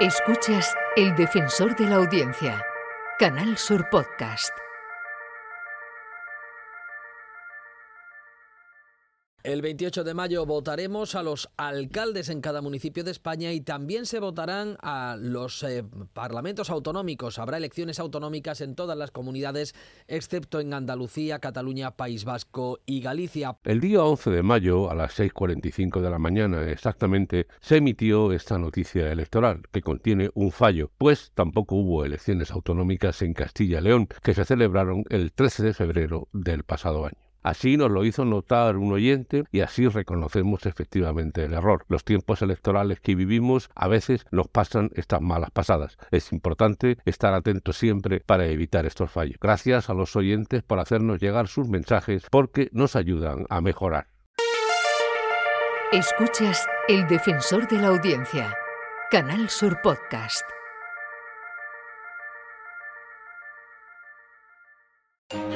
Escuchas El Defensor de la Audiencia, Canal Sur Podcast. El 28 de mayo votaremos a los alcaldes en cada municipio de España y también se votarán a los eh, parlamentos autonómicos. Habrá elecciones autonómicas en todas las comunidades, excepto en Andalucía, Cataluña, País Vasco y Galicia. El día 11 de mayo, a las 6.45 de la mañana exactamente, se emitió esta noticia electoral, que contiene un fallo, pues tampoco hubo elecciones autonómicas en Castilla y León, que se celebraron el 13 de febrero del pasado año. Así nos lo hizo notar un oyente y así reconocemos efectivamente el error. Los tiempos electorales que vivimos a veces nos pasan estas malas pasadas. Es importante estar atentos siempre para evitar estos fallos. Gracias a los oyentes por hacernos llegar sus mensajes porque nos ayudan a mejorar. Escuchas El Defensor de la Audiencia, Canal Sur Podcast.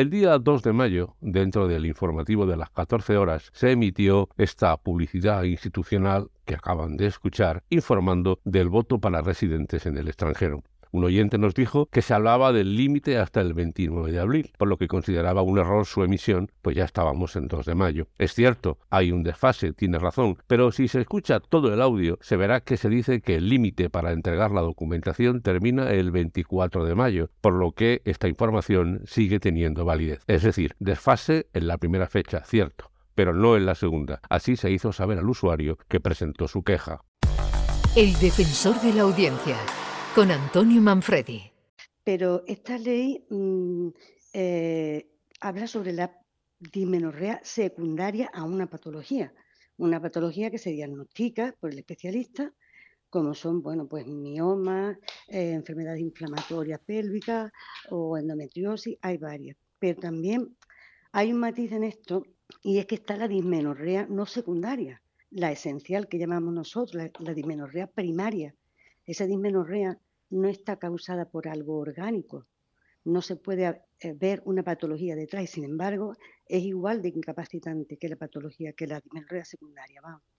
El día 2 de mayo, dentro del informativo de las 14 horas, se emitió esta publicidad institucional que acaban de escuchar, informando del voto para residentes en el extranjero. Un oyente nos dijo que se hablaba del límite hasta el 29 de abril, por lo que consideraba un error su emisión, pues ya estábamos en 2 de mayo. Es cierto, hay un desfase, tiene razón, pero si se escucha todo el audio, se verá que se dice que el límite para entregar la documentación termina el 24 de mayo, por lo que esta información sigue teniendo validez. Es decir, desfase en la primera fecha, cierto, pero no en la segunda. Así se hizo saber al usuario que presentó su queja. El defensor de la audiencia con Antonio Manfredi. Pero esta ley mm, eh, habla sobre la dismenorrea secundaria a una patología, una patología que se diagnostica por el especialista, como son, bueno, pues miomas, eh, enfermedades inflamatorias pélvicas o endometriosis, hay varias. Pero también hay un matiz en esto y es que está la dismenorrea no secundaria, la esencial que llamamos nosotros, la, la dismenorrea primaria, esa dismenorrea no está causada por algo orgánico, no se puede eh, ver una patología detrás sin embargo es igual de incapacitante que la patología, que la dismenorrea secundaria. Vamos.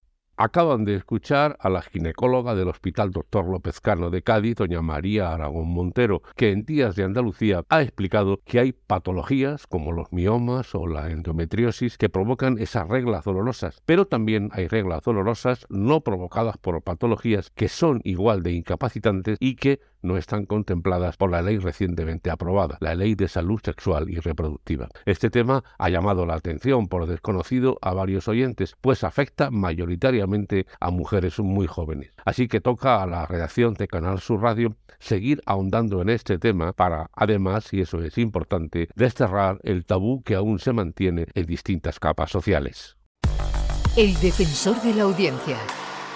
Acaban de escuchar a la ginecóloga del Hospital Dr. López Cano de Cádiz, doña María Aragón Montero, que en Días de Andalucía ha explicado que hay patologías como los miomas o la endometriosis que provocan esas reglas dolorosas, pero también hay reglas dolorosas no provocadas por patologías que son igual de incapacitantes y que no están contempladas por la ley recientemente aprobada, la Ley de Salud Sexual y Reproductiva. Este tema ha llamado la atención por desconocido a varios oyentes, pues afecta mayoritariamente a mujeres muy jóvenes. Así que toca a la redacción de Canal Sur Radio seguir ahondando en este tema para, además, y eso es importante, desterrar el tabú que aún se mantiene en distintas capas sociales. El defensor de la audiencia,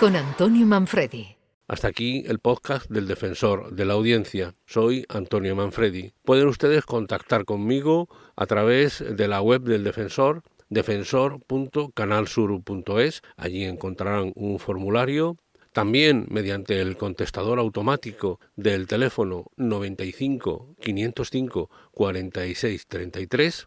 con Antonio Manfredi. Hasta aquí el podcast del defensor de la audiencia. Soy Antonio Manfredi. Pueden ustedes contactar conmigo a través de la web del defensor defensor.canalsur.es. Allí encontrarán un formulario. También mediante el contestador automático del teléfono 95 505 46 33